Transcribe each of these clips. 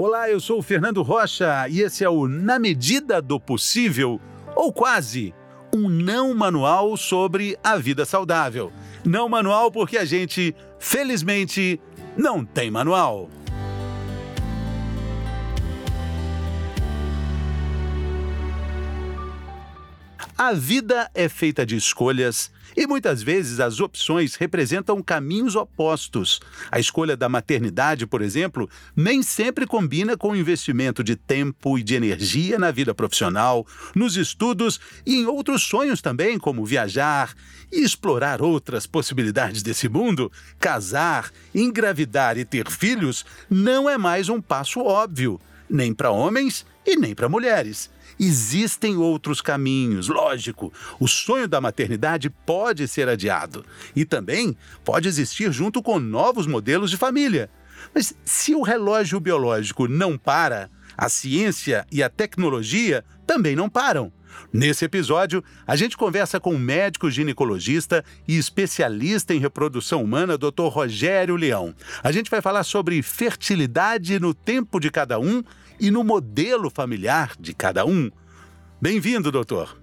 Olá, eu sou o Fernando Rocha e esse é o Na Medida do Possível, ou quase, um não manual sobre a vida saudável. Não manual porque a gente, felizmente, não tem manual. A vida é feita de escolhas e muitas vezes as opções representam caminhos opostos. A escolha da maternidade, por exemplo, nem sempre combina com o investimento de tempo e de energia na vida profissional, nos estudos e em outros sonhos também, como viajar e explorar outras possibilidades desse mundo. Casar, engravidar e ter filhos não é mais um passo óbvio, nem para homens e nem para mulheres. Existem outros caminhos, lógico. O sonho da maternidade pode ser adiado e também pode existir junto com novos modelos de família. Mas se o relógio biológico não para, a ciência e a tecnologia também não param. Nesse episódio, a gente conversa com o médico ginecologista e especialista em reprodução humana, Dr. Rogério Leão. A gente vai falar sobre fertilidade no tempo de cada um e no modelo familiar de cada um. Bem-vindo, doutor.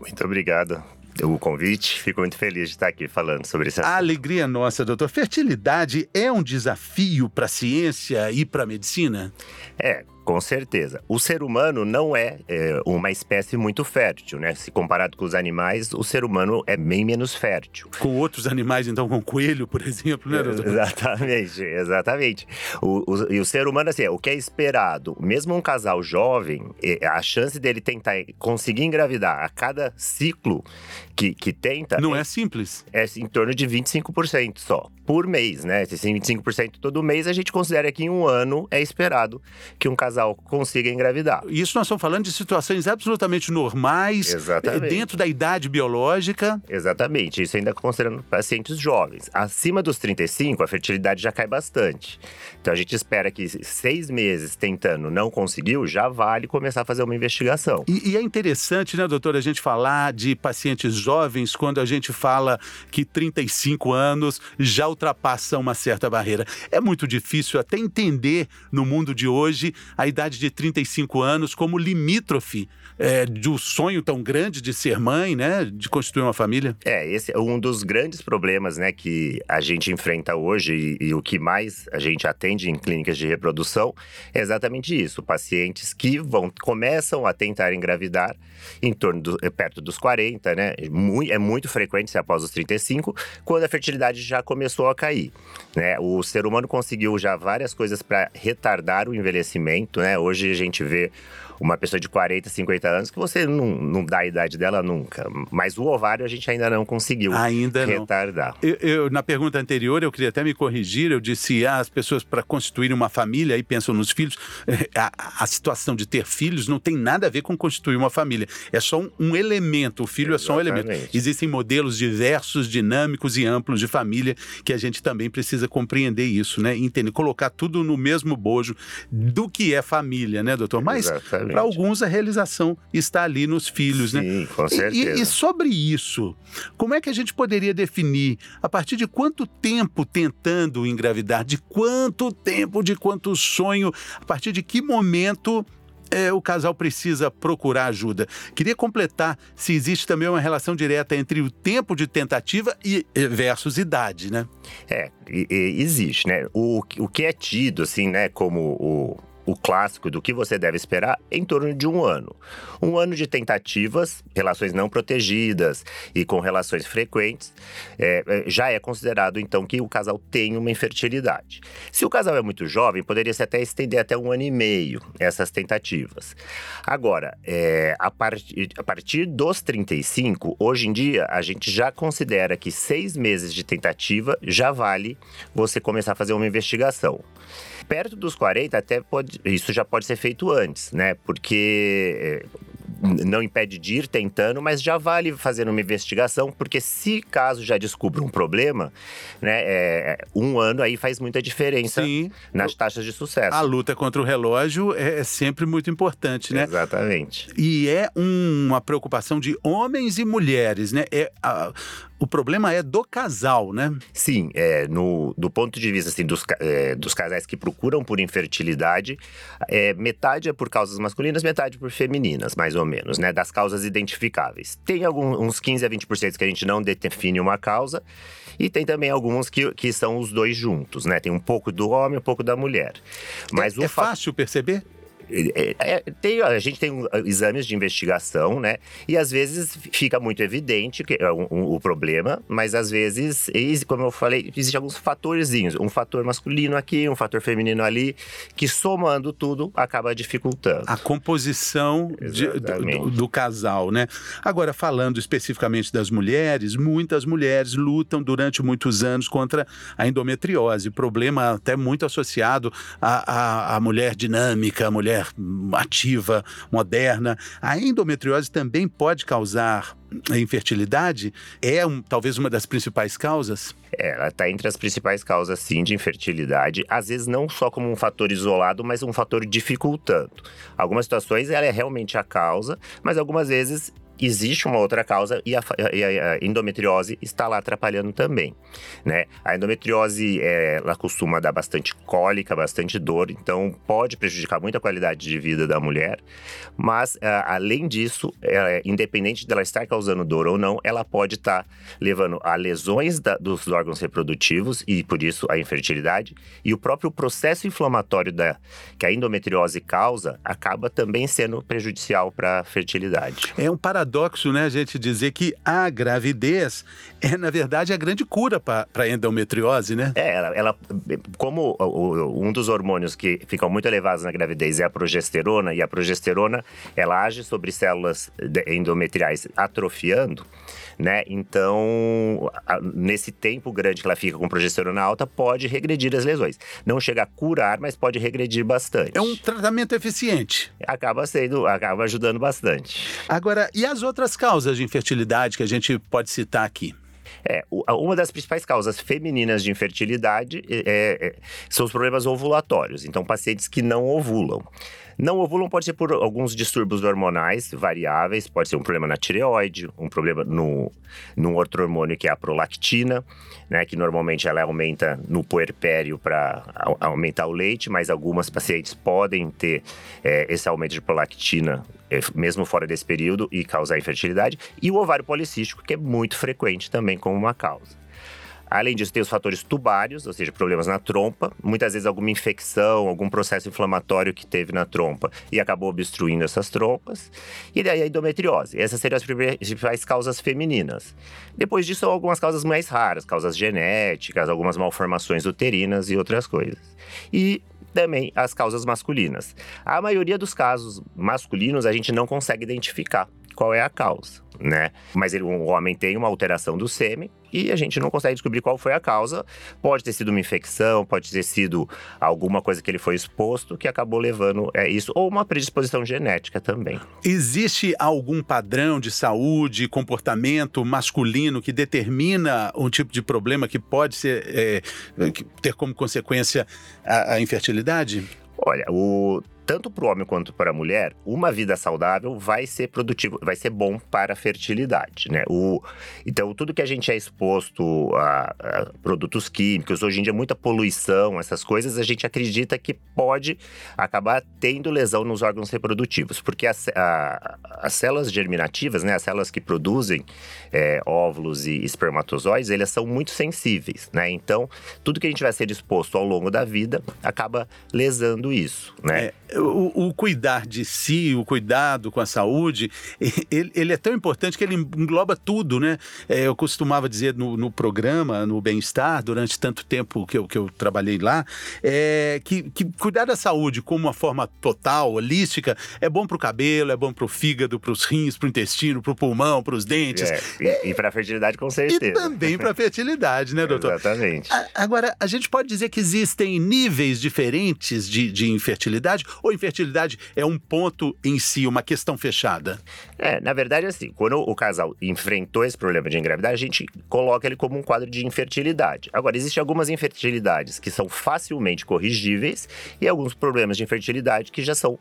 Muito obrigado o convite. Fico muito feliz de estar aqui falando sobre isso. A alegria nossa, doutor. Fertilidade é um desafio para a ciência e para a medicina? É, com certeza. O ser humano não é, é, uma espécie muito fértil, né? Se comparado com os animais, o ser humano é bem menos fértil. Com outros animais, então, com coelho, por exemplo, né, doutor? Exatamente, exatamente. O, o, e o ser humano, assim, o que é esperado, mesmo um casal jovem, a chance dele tentar conseguir engravidar a cada ciclo que, que tenta. Não é, é simples. É em torno de 25% só, por mês, né? Esse 25% todo mês, a gente considera que em um ano é esperado que um casal casal consiga engravidar. Isso nós estamos falando de situações absolutamente normais, eh, Exatamente. dentro da idade biológica. Exatamente, isso ainda considerando pacientes jovens. Acima dos 35, a fertilidade já cai bastante. Então a gente espera que seis meses tentando não conseguiu, já vale começar a fazer uma investigação. E, e é interessante, né, doutor, a gente falar de pacientes jovens quando a gente fala que 35 anos já ultrapassam uma certa barreira. É muito difícil até entender no mundo de hoje a a idade de 35 anos como limítrofe é, de um sonho tão grande de ser mãe, né? De constituir uma família? É, esse é um dos grandes problemas, né, que a gente enfrenta hoje e, e o que mais a gente atende em clínicas de reprodução é exatamente isso. Pacientes que vão começam a tentar engravidar em torno do, é, perto dos 40, né? Muito, é muito frequente se após os 35, quando a fertilidade já começou a cair. Né? O ser humano conseguiu já várias coisas para retardar o envelhecimento, né? Hoje a gente vê uma pessoa de 40, 50 anos que você não, não dá a idade dela nunca. Mas o ovário a gente ainda não conseguiu ainda retardar. Não. Eu, eu, na pergunta anterior, eu queria até me corrigir. Eu disse: ah, as pessoas, para constituírem uma família, aí pensam nos filhos. A, a, situação de ter filhos não tem nada a ver com constituir uma família. É só um, um elemento. O filho Exatamente. é só um elemento. Existem modelos diversos, dinâmicos e amplos de família que a gente também precisa compreender isso, né? Entender, colocar tudo no mesmo bojo do que é família, né, doutor? Mas para alguns a realização está ali nos filhos, Sim, né? Sim, com certeza. E, e, sobre isso, como é que a gente poderia definir a partir de quanto tempo tentando engravidar, de quanto tempo, de quanto sonho, a partir de que momento é, o casal precisa procurar ajuda. Queria completar se existe também uma relação direta entre o tempo de tentativa e versus idade, né? É, existe, né? O, o que é tido, assim, né, como o o clássico do que você deve esperar em torno de um ano. Um ano de tentativas, relações não protegidas e com relações frequentes, é, é, já é considerado então que o casal tem uma infertilidade. Se o casal é muito jovem, poderia-se até estender até um ano e meio essas tentativas. Agora, é, a, partir, a partir dos 35, hoje em dia, a gente já considera que seis meses de tentativa já vale você começar a fazer uma investigação. Perto dos 40, até pode, isso já pode ser feito antes, né? Porque eh, não impede de ir tentando, mas já vale fazer uma investigação, porque se caso já descubra um problema, né, é, um ano aí faz muita diferença Sim. nas taxas de sucesso. A luta contra o relógio é, é sempre muito importante, né? Exatamente. E é uma preocupação de homens e mulheres, né? É, a, o problema é do casal, né? Sim, é, no, do ponto de vista assim, dos, é, dos casais que procuram por infertilidade, é, metade é por causas masculinas, metade por femininas, mais ou menos, né? Das causas identificáveis. Tem alguns, uns 15 a 20% que a gente não define uma causa, e tem também alguns que, que são os dois juntos, né? Tem um pouco do homem, um pouco da mulher. Mas é, é fácil perceber? É, é, tem, a gente tem uh, exames de investigação, né? E às vezes fica muito evidente que é um, um, o problema, mas às vezes, como eu falei, existem alguns fatorzinhos. Um fator masculino aqui, um fator feminino ali, que somando tudo acaba dificultando. A composição de, do, do, casal, né? Agora, falando especificamente das mulheres, muitas mulheres lutam durante muitos anos contra a endometriose, problema até muito associado à, à, à mulher dinâmica, à mulher mulher ativa, moderna. A endometriose também pode causar infertilidade? É um, talvez uma das principais causas? É, ela está entre as principais causas, sim, de infertilidade. Às vezes, não só como um fator isolado, mas um fator dificultando. Algumas situações, ela é realmente a causa, mas algumas vezes existe uma outra causa e a, e a, endometriose está lá atrapalhando também, né? A endometriose, é, ela costuma dar bastante cólica, bastante dor, então pode prejudicar muito a qualidade de vida da mulher, mas além disso, é, independente dela estar causando dor ou não, ela pode estar levando a lesões da, dos órgãos reprodutivos e por isso a infertilidade e o próprio processo inflamatório da, que a endometriose causa acaba também sendo prejudicial para a fertilidade. É um paradoxo paradoxo, né, a gente dizer que a gravidez é, na verdade, a grande cura para a endometriose, né? É, ela, ela como o, um dos hormônios que ficam muito elevados na gravidez é a progesterona, e a progesterona, ela age sobre células endometriais atrofiando, né? Então, nesse tempo grande que ela fica com progesterona alta, pode regredir as lesões. Não chega a curar, mas pode regredir bastante. É um tratamento eficiente. Acaba sendo, acaba ajudando bastante. Agora, e as outras causas de infertilidade que a gente pode citar aqui? É, uma das principais causas femininas de infertilidade é, é, são os problemas ovulatórios. Então, pacientes que não ovulam. Não ovulam pode ser por alguns distúrbios hormonais variáveis, pode ser um problema na tireoide, um problema no, num outro hormônio que é a prolactina, né, que normalmente ela aumenta no puerpério para aumentar o leite, mas algumas pacientes podem ter é, esse aumento de prolactina é, mesmo fora desse período e causar infertilidade, e o ovário policístico, que é muito frequente também como uma causa. Além disso, tem os fatores tubários, ou seja, problemas na trompa, muitas vezes alguma infecção, algum processo inflamatório que teve na trompa e acabou obstruindo essas trompas. E daí a endometriose. Essas seriam as principais causas femininas. Depois disso, algumas causas mais raras, causas genéticas, algumas malformações uterinas e outras coisas. E também as causas masculinas. A maioria dos casos masculinos a gente não consegue identificar qual é a causa, né? Mas ele, um homem tem uma alteração do sêmen e a gente não consegue descobrir qual foi a causa. Pode ter sido uma infecção, pode ter sido alguma coisa que ele foi exposto que acabou levando é isso, ou uma predisposição genética também. Existe algum padrão de saúde, comportamento masculino que determina um tipo de problema que pode ser, é, ter como consequência a, a infertilidade? Olha, o tanto para o homem quanto para a mulher, uma vida saudável vai ser produtivo, vai ser bom para a fertilidade, né? O, então, tudo que a gente é exposto a, a, produtos químicos, hoje em dia muita poluição, essas coisas, a gente acredita que pode acabar tendo lesão nos órgãos reprodutivos, porque as, a, as células germinativas, né, as células que produzem é, óvulos e espermatozoides, elas são muito sensíveis, né? Então, tudo que a gente vai ser exposto ao longo da vida acaba lesando isso, né? É o, o, cuidar de si, o cuidado com a saúde, ele, ele, é tão importante que ele engloba tudo, né? É, eu costumava dizer no, no programa, no Bem-Estar, durante tanto tempo que eu, que eu trabalhei lá, é, que, que cuidar da saúde como uma forma total, holística, é bom para o cabelo, é bom para o fígado, para os rins, para o intestino, para o pulmão, para os dentes. É, e, e para a fertilidade, com certeza. E também para a fertilidade, né, doutor? Exatamente. A, agora, a gente pode dizer que existem níveis diferentes de, de infertilidade Ou infertilidade é um ponto em si, uma questão fechada? É, na verdade, assim, quando o casal enfrentou esse problema de engravidar, a gente coloca ele como um quadro de infertilidade. Agora, existem algumas infertilidades que são facilmente corrigíveis e alguns problemas de infertilidade que já são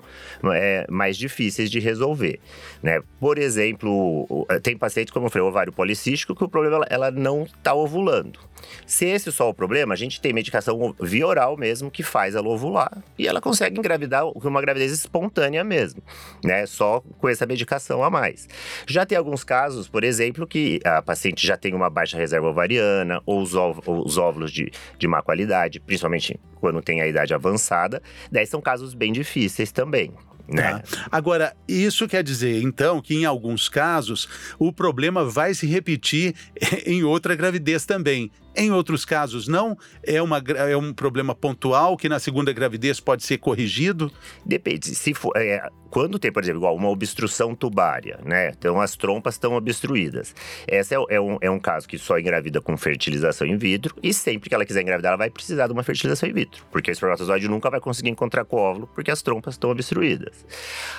é, mais difíceis de resolver. Né? Por exemplo, tem paciente, como eu falei, ovário policístico, que o problema ela não está ovulando. Se esse é só o problema, a gente tem medicação via oral mesmo que faz ela ovular e ela consegue engravidar uma gravidez espontânea mesmo, né? Só com essa medicação a mais. Já tem alguns casos, por exemplo, que a paciente já tem uma baixa reserva ovariana ou os, os óvulos de, de má qualidade, principalmente quando tem a idade avançada. Daí são casos bem difíceis também. Né? Tá. Agora, isso quer dizer, então, que em alguns casos o problema vai se repetir em outra gravidez também. Em outros casos, não? É, uma, é um problema pontual que na segunda gravidez pode ser corrigido? Depende. Se for, é, quando tem, por exemplo, igual uma obstrução tubária, né? Então as trompas estão obstruídas. Esse é, é, um, é um caso que só engravida com fertilização in vitro e sempre que ela quiser engravidar, ela vai precisar de uma fertilização in vitro. Porque o espermatozoide nunca vai conseguir encontrar com o óvulo porque as trompas estão obstruídas.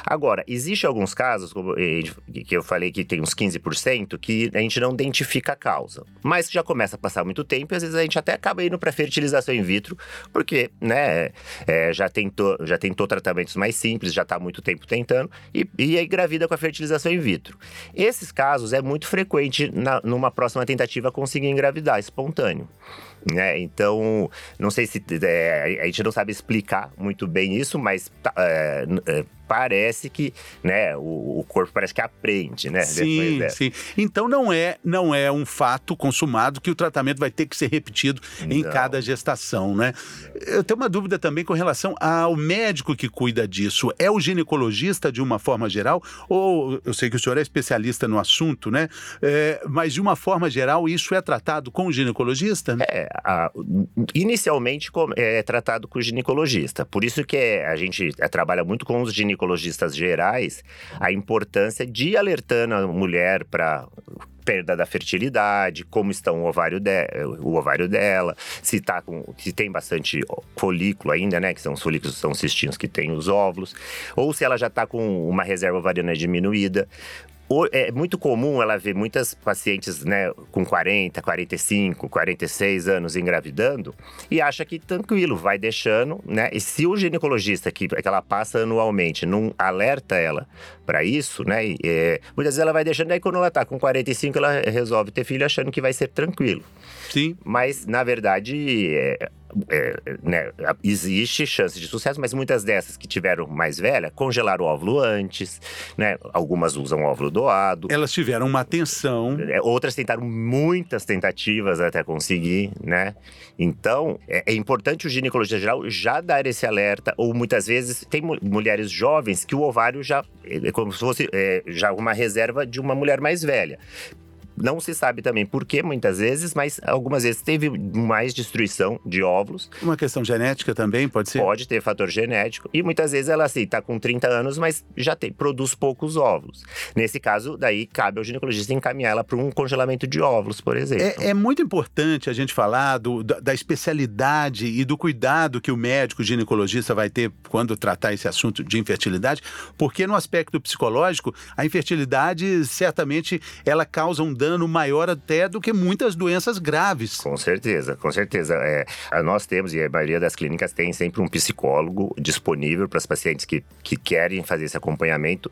Agora, existe alguns casos, como que eu falei que tem uns 15%, que a gente não identifica a causa. Mas já começa a passar muito tempo e às vezes a gente até acaba indo para fertilização in vitro, porque, né, é, já, tentou, já tentou tratamentos mais simples, já está muito tempo tentando, e, e aí gravida com a fertilização in vitro. Esses casos é muito frequente na, numa próxima tentativa conseguir engravidar espontâneo. Né? Então, não sei se é, a gente não sabe explicar muito bem isso, mas tá, é, é, parece que, né, o, o, corpo parece que aprende, né? Sim, sim. Então não é, não é um fato consumado que o tratamento vai ter que ser repetido não. em cada gestação, né? Eu tenho uma dúvida também com relação ao médico que cuida disso. É o ginecologista de uma forma geral? Ou eu sei que o senhor é especialista no assunto, né? É, mas de uma forma geral, isso é tratado com o ginecologista? É, a, inicialmente é tratado com o ginecologista. Por isso que é, a gente é, trabalha muito com os ginecologistas gerais a importância de alertando a mulher para perda da fertilidade, como está o ovário, de, o ovário dela, se, tá com, se tem bastante folículo ainda, né? Que são os folículos, são cistinhos que têm os óvulos, ou se ela já está com uma reserva ovariana diminuída é muito comum ela ver muitas pacientes né, com 40, 45, 46 anos engravidando e acha que tranquilo, vai deixando, né? E se o ginecologista que, que ela passa anualmente não alerta ela para isso, né? E, é, muitas vezes ela vai deixando, aí quando ela tá com 45, ela resolve ter filho achando que vai ser tranquilo. Sim. Mas, na verdade, é, é, né, existe chance de sucesso, mas muitas dessas que tiveram mais velha congelaram o óvulo antes, né? Algumas usam óvulo doado. Elas tiveram uma atenção. É, outras tentaram muitas tentativas até conseguir, né? Então, é, é, importante o ginecologista geral já dar esse alerta, ou muitas vezes tem mulheres jovens que o ovário já é como se fosse é, já uma reserva de uma mulher mais velha. Não se sabe também por que, muitas vezes, mas algumas vezes teve mais destruição de óvulos. Uma questão genética também, pode ser? Pode ter fator genético. E muitas vezes ela, assim, tá com 30 anos, mas já tem, produz poucos óvulos. Nesse caso, daí cabe ao ginecologista encaminhar ela para um congelamento de óvulos, por exemplo. É, é muito importante a gente falar do, da, da especialidade e do cuidado que o médico ginecologista vai ter quando tratar esse assunto de infertilidade, porque no aspecto psicológico, a infertilidade certamente ela causa um dano dano maior até do que muitas doenças graves. Com certeza, com certeza. É, nós temos, e a maioria das clínicas tem sempre um psicólogo disponível para os pacientes que, que querem fazer esse acompanhamento,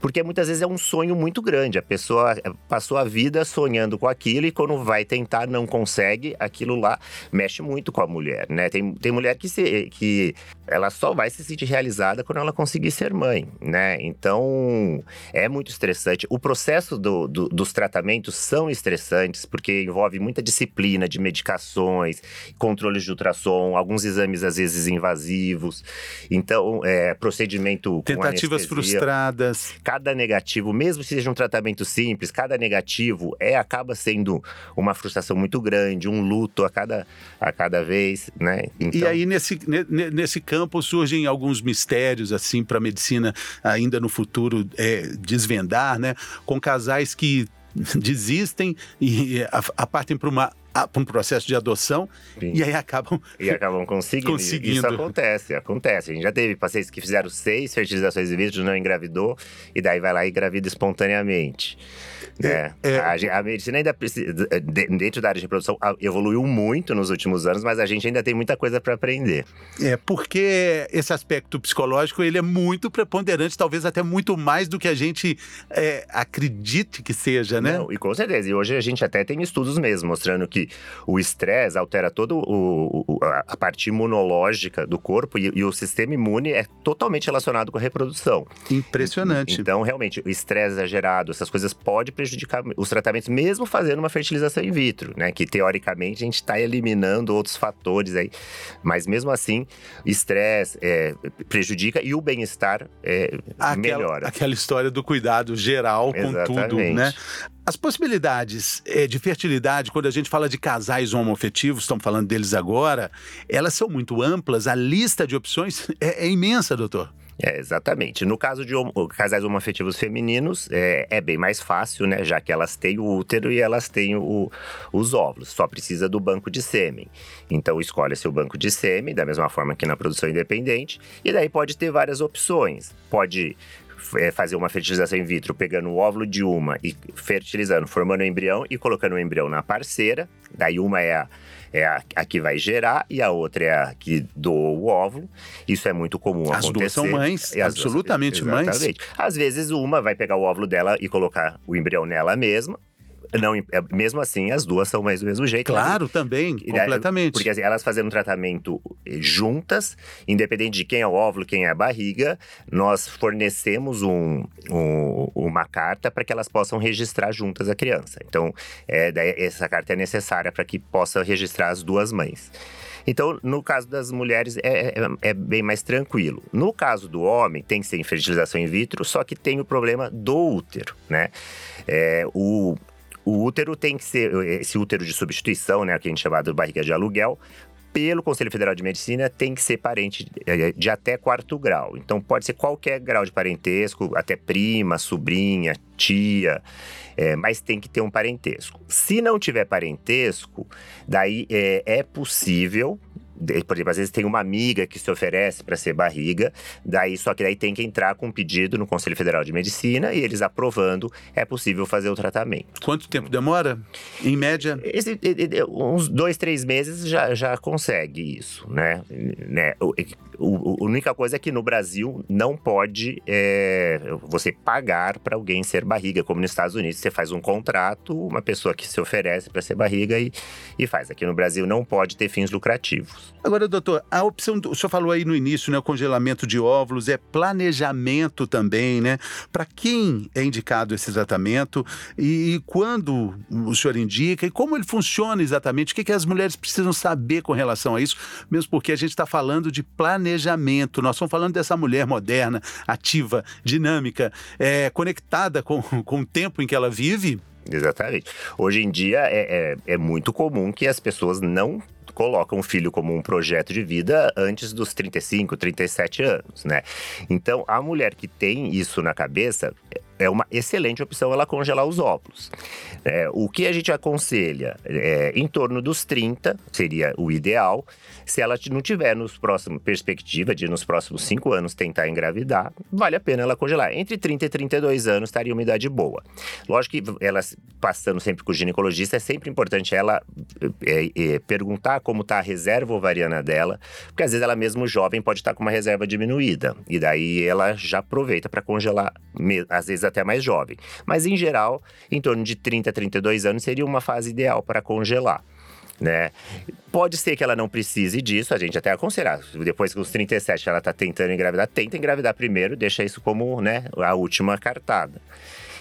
porque muitas vezes é um sonho muito grande. A pessoa passou a vida sonhando com aquilo e quando vai tentar não consegue, aquilo lá mexe muito com a mulher, né? Tem, tem mulher que, se, que ela só vai se sentir realizada quando ela conseguir ser mãe, né? Então, é muito estressante. O processo do, do, dos tratamentos são estressantes, porque envolve muita disciplina de medicações, controles de ultrassom, alguns exames às vezes invasivos. Então, é, procedimento Tentativas frustradas. Cada negativo, mesmo que seja um tratamento simples, cada negativo é acaba sendo uma frustração muito grande, um luto a cada, a cada vez, né? Então... E aí, nesse, nesse campo, campo surgem alguns mistérios assim para a medicina ainda no futuro é, desvendar, né? Com casais que desistem e partem para uma para um processo de adoção Sim. e aí acabam e acabam conseguindo. conseguindo. Isso acontece, acontece. A gente já teve pacientes que fizeram seis fertilizações in vitro, não engravidou e daí vai lá e engravida espontaneamente. É, é. A, a, medicina ainda precisa, dentro da área de reprodução, evoluiu muito nos últimos anos, mas a gente ainda tem muita coisa para aprender. É, porque esse aspecto psicológico, ele é muito preponderante, talvez até muito mais do que a gente é, acredite que seja, né? Não, e com certeza. E hoje a gente até tem estudos mesmo, mostrando que o estresse altera o, a parte imunológica do corpo e, e o sistema imune é totalmente relacionado com a reprodução. Impressionante. Então, realmente, o estresse exagerado, essas coisas podem prejudicar os tratamentos, mesmo fazendo uma fertilização in vitro, né? Que teoricamente a gente está eliminando outros fatores aí. Mas mesmo assim, estresse é, prejudica e o bem-estar é, melhora. Aquela história do cuidado geral Exatamente. com tudo, né? As possibilidades é, de fertilidade, quando a gente fala de casais homoafetivos, estamos falando deles agora, elas são muito amplas, a lista de opções é, é imensa, doutor. É, exatamente. No caso de homo, casais homoafetivos femininos, é, é, bem mais fácil, né? Já que elas têm o útero e elas têm o, os óvulos. Só precisa do banco de sêmen. Então, escolhe-se o banco de sêmen, da mesma forma que na produção independente. E daí pode ter várias opções. Pode fazer uma fertilização in vitro pegando o óvulo de uma e fertilizando, formando o embrião e colocando o embrião na parceira. Daí uma é a é a, a, que vai gerar e a outra é a que doou o óvulo. Isso é muito comum as acontecer. As duas são mães, absolutamente duas, mães. Às vezes uma vai pegar o óvulo dela e colocar o embrião nela mesma, não, é, mesmo assim, as duas são mais do mesmo jeito. Né? Claro, também, completamente. Porque assim, elas fazendo um tratamento eh, juntas, independente de quem é o óvulo, quem é a barriga, nós fornecemos um, um uma carta para que elas possam registrar juntas a criança. Então, é, essa carta é necessária para que possa registrar as duas mães. Então, no caso das mulheres, é, é, é, bem mais tranquilo. No caso do homem, tem que ser em fertilização in vitro, só que tem o problema do útero, né? É, o, o útero tem que ser, esse útero de substituição, né, que a gente chama de barriga de aluguel, pelo Conselho Federal de Medicina, tem que ser parente é, de até quarto grau. Então, pode ser qualquer grau de parentesco, até prima, sobrinha, tia, é, mas tem que ter um parentesco. Se não tiver parentesco, daí é, é possível por exemplo, às vezes tem uma amiga que se oferece para ser barriga, daí só que daí tem que entrar com um pedido no Conselho Federal de Medicina e eles aprovando, é possível fazer o tratamento. Quanto tempo demora? Em média? Esse, uns dois, três meses já, já consegue isso, né? né? O, a única coisa é que no Brasil não pode é, você pagar para alguém ser barriga, como nos Estados Unidos você faz um contrato, uma pessoa que se oferece para ser barriga e, e faz. Aqui no Brasil não pode ter fins lucrativos. Agora, doutor, a opção, o senhor falou aí no início, né, o congelamento de óvulos é planejamento também, né? Para quem é indicado esse tratamento e, e, quando o senhor indica e como ele funciona exatamente, o que, que as mulheres precisam saber com relação a isso, mesmo porque a gente está falando de planejamento, nós estamos falando dessa mulher moderna, ativa, dinâmica, é, conectada com, com o tempo em que ela vive. Exatamente. Hoje em dia é, é, é muito comum que as pessoas não colocam o filho como um projeto de vida antes dos 35, 37 anos, né? Então, a mulher que tem isso na cabeça, é uma excelente opção ela congelar os óvulos. É, o que a gente aconselha é em torno dos 30, seria o ideal. Se ela não tiver nos próximos perspectiva de nos próximos 5 anos tentar engravidar, vale a pena ela congelar. Entre 30 e 32 anos estaria uma idade boa. Lógico que ela passando sempre com o ginecologista, é sempre importante ela é, é, perguntar como está a reserva ovariana dela, porque às vezes ela mesmo jovem pode estar tá com uma reserva diminuída. E daí ela já aproveita para congelar, às vezes até mais jovem. Mas em geral, em torno de 30 a 32 anos seria uma fase ideal para congelar. Né? Pode ser que ela não precise disso, a gente até aconselhar. Depois que os 37 ela está tentando engravidar, tenta engravidar primeiro, deixa isso como né, a última cartada.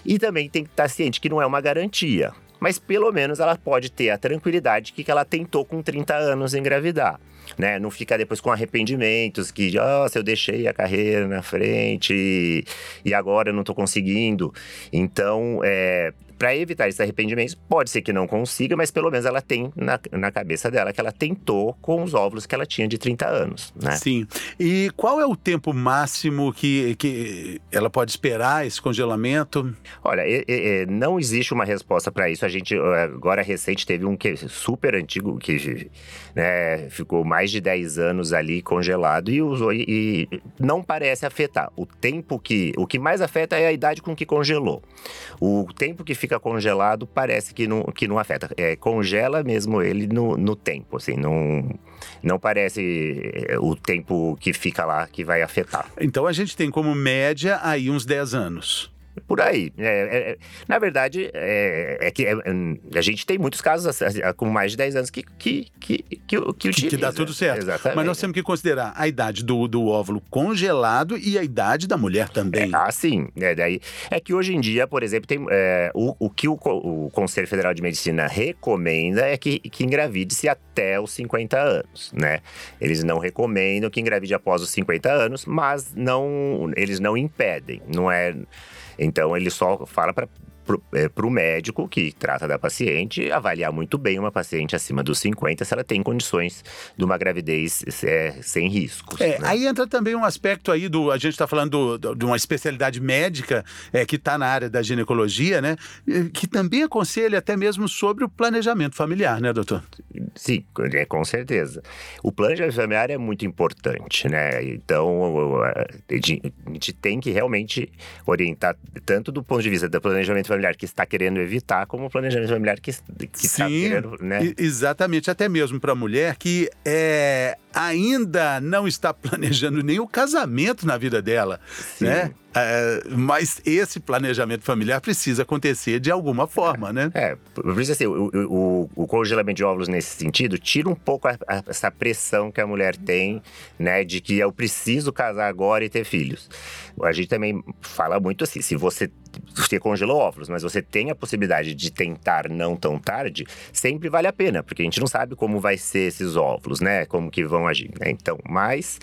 E também tem que estar ciente que não é uma garantia, mas pelo menos ela pode ter a tranquilidade que ela tentou com 30 anos engravidar né? Não ficar depois com arrependimentos que, se eu deixei a carreira na frente e, e agora eu não estou conseguindo. Então, é, para evitar esses arrependimentos, pode ser que não consiga, mas pelo menos ela tem na, na cabeça dela que ela tentou com os óvulos que ela tinha de 30 anos, né? Sim. E qual é o tempo máximo que, que ela pode esperar esse congelamento? Olha, é, é, não existe uma resposta para isso. A gente, agora recente, teve um que super antigo, que né, ficou mais de 10 anos ali congelado e usou e, e não parece afetar. O tempo que. O que mais afeta é a idade com que congelou. O tempo que fica congelado parece que não, que não afeta. É, congela mesmo ele no, no tempo, assim, não, não parece é, o tempo que fica lá que vai afetar. Então a gente tem como média aí uns 10 anos. Por aí. É, é, é, na verdade, é, é que é, a gente tem muitos casos assim, com mais de 10 anos que, que, que, que, que, utiliza. que dá tudo certo. Exatamente. Mas nós temos que considerar a idade do, do óvulo congelado e a idade da mulher também. ah, sim. É, daí, é que hoje em dia, por exemplo, tem, o, o que o, o, Conselho Federal de Medicina recomenda é que, que engravide-se até os 50 anos, né? Eles não recomendam que engravide após os 50 anos, mas não, eles não impedem. Não é então ele só fala para para o é, médico que trata da paciente avaliar muito bem uma paciente acima dos 50 se ela tem condições de uma gravidez é, sem riscos. É, né? Aí entra também um aspecto aí do. A gente está falando do, de uma especialidade médica é, que está na área da ginecologia, né? Que também aconselha até mesmo sobre o planejamento familiar, né, doutor? Sim, é, com certeza. O planejamento familiar é muito importante, né? Então a gente tem que realmente orientar tanto do ponto de vista do planejamento familiar que está querendo evitar, como o planejamento familiar que, que está querendo, né? Exatamente, até mesmo para a mulher que é, ainda não está planejando nem o casamento na vida dela, Sim. né? É, mas esse planejamento familiar precisa acontecer de alguma forma, né? É, por isso assim, o, o, o, congelamento de óvulos nesse sentido tira um pouco a, a, essa pressão que a mulher tem, né? De que eu preciso casar agora e ter filhos. A gente também fala muito assim, se você você congelou óvulos, mas você tem a possibilidade de tentar não tão tarde, sempre vale a pena, porque a gente não sabe como vai ser esses óvulos, né? Como que vão agir, né? Então, mas,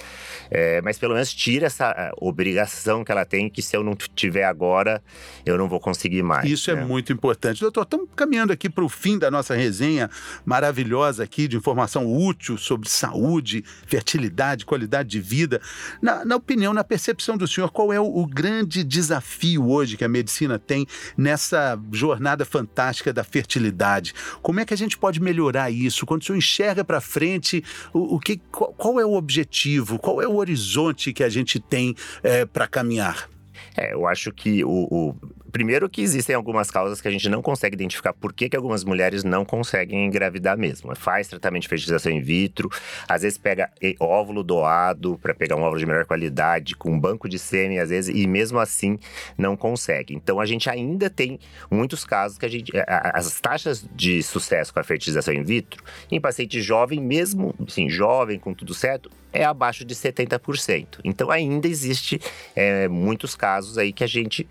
é, mas pelo menos tira essa obrigação que ela tem que se eu não tiver agora, eu não vou conseguir mais. Isso é né? é muito importante. Doutor, estamos caminhando aqui para o fim da nossa resenha maravilhosa aqui de informação útil sobre saúde, fertilidade, qualidade de vida. Na, na opinião, na percepção do senhor, qual é o, o grande desafio hoje que a medicina tem nessa jornada fantástica da fertilidade? Como é que a gente pode melhorar isso? Quando o senhor enxerga para frente, o, o, que, qual, qual, é o objetivo? Qual é o horizonte que a gente tem é, para caminhar? É, eu acho que o, o, Primeiro que existem algumas causas que a gente não consegue identificar por que, que algumas mulheres não conseguem engravidar mesmo. Faz tratamento de fertilização in vitro, às vezes pega óvulo doado para pegar um óvulo de melhor qualidade, com um banco de sêmen, às vezes, e mesmo assim não consegue. Então a gente ainda tem muitos casos que a gente. As taxas de sucesso com a fertilização in vitro, em paciente jovem, mesmo assim, jovem, com tudo certo, é abaixo de 70%. Então ainda existe é, muitos casos aí que a gente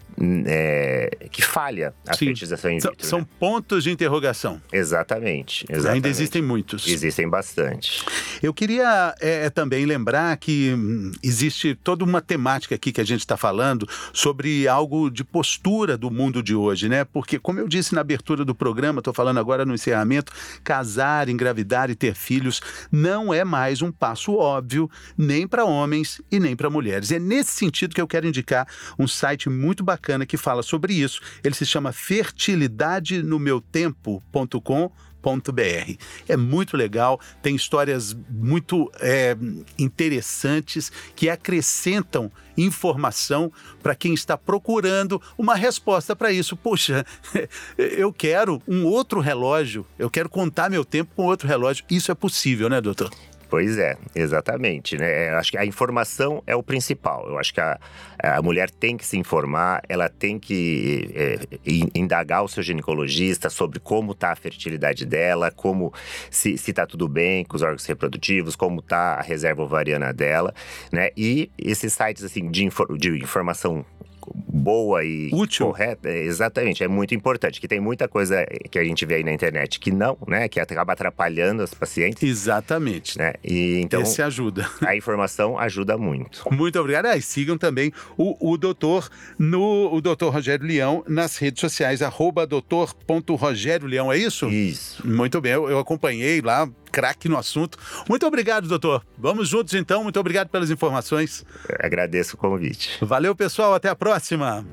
é, que falha a Sim. fertilização in vitro. São, né? pontos de interrogação. Exatamente, exatamente, Ainda existem muitos. Existem bastante. Eu queria é, também lembrar que hum, existe toda uma temática aqui que a gente está falando sobre algo de postura do mundo de hoje, né? Porque, como eu disse na abertura do programa, estou falando agora no encerramento, casar, engravidar e ter filhos não é mais um passo óbvio óbvio, nem para homens e nem para mulheres. É nesse sentido que eu quero indicar um site muito bacana que fala sobre isso. Ele se chama fertilidadenoMeuTempo.com é muito legal, tem histórias muito é, interessantes que acrescentam informação para quem está procurando uma resposta para isso. Poxa, eu quero um outro relógio, eu quero contar meu tempo com outro relógio. Isso é possível, né, doutor? Pois é, exatamente. Né? Eu acho que a informação é o principal. Eu acho que a, a mulher tem que se informar, ela tem que é, indagar o seu ginecologista sobre como está a fertilidade dela, como se está tudo bem com os órgãos reprodutivos, como está a reserva ovariana dela, né? E esses sites assim de, infor de informação boa e Útil. correta, é, exatamente, é muito importante. Que tem muita coisa que a gente vê aí na internet que não, né? Que acaba atrapalhando os pacientes, Exatamente. né? E então Esse ajuda. a informação ajuda muito. Muito obrigado. Ah, e sigam também o, o doutor no o doutor Rogério Leão nas redes sociais, arroba doutor.rogério Leão, é isso? Isso. Muito bem, eu, eu acompanhei lá, craque no assunto. Muito obrigado, doutor. Vamos juntos então, muito obrigado pelas informações. Agradeço o convite. Valeu, pessoal, até a próxima.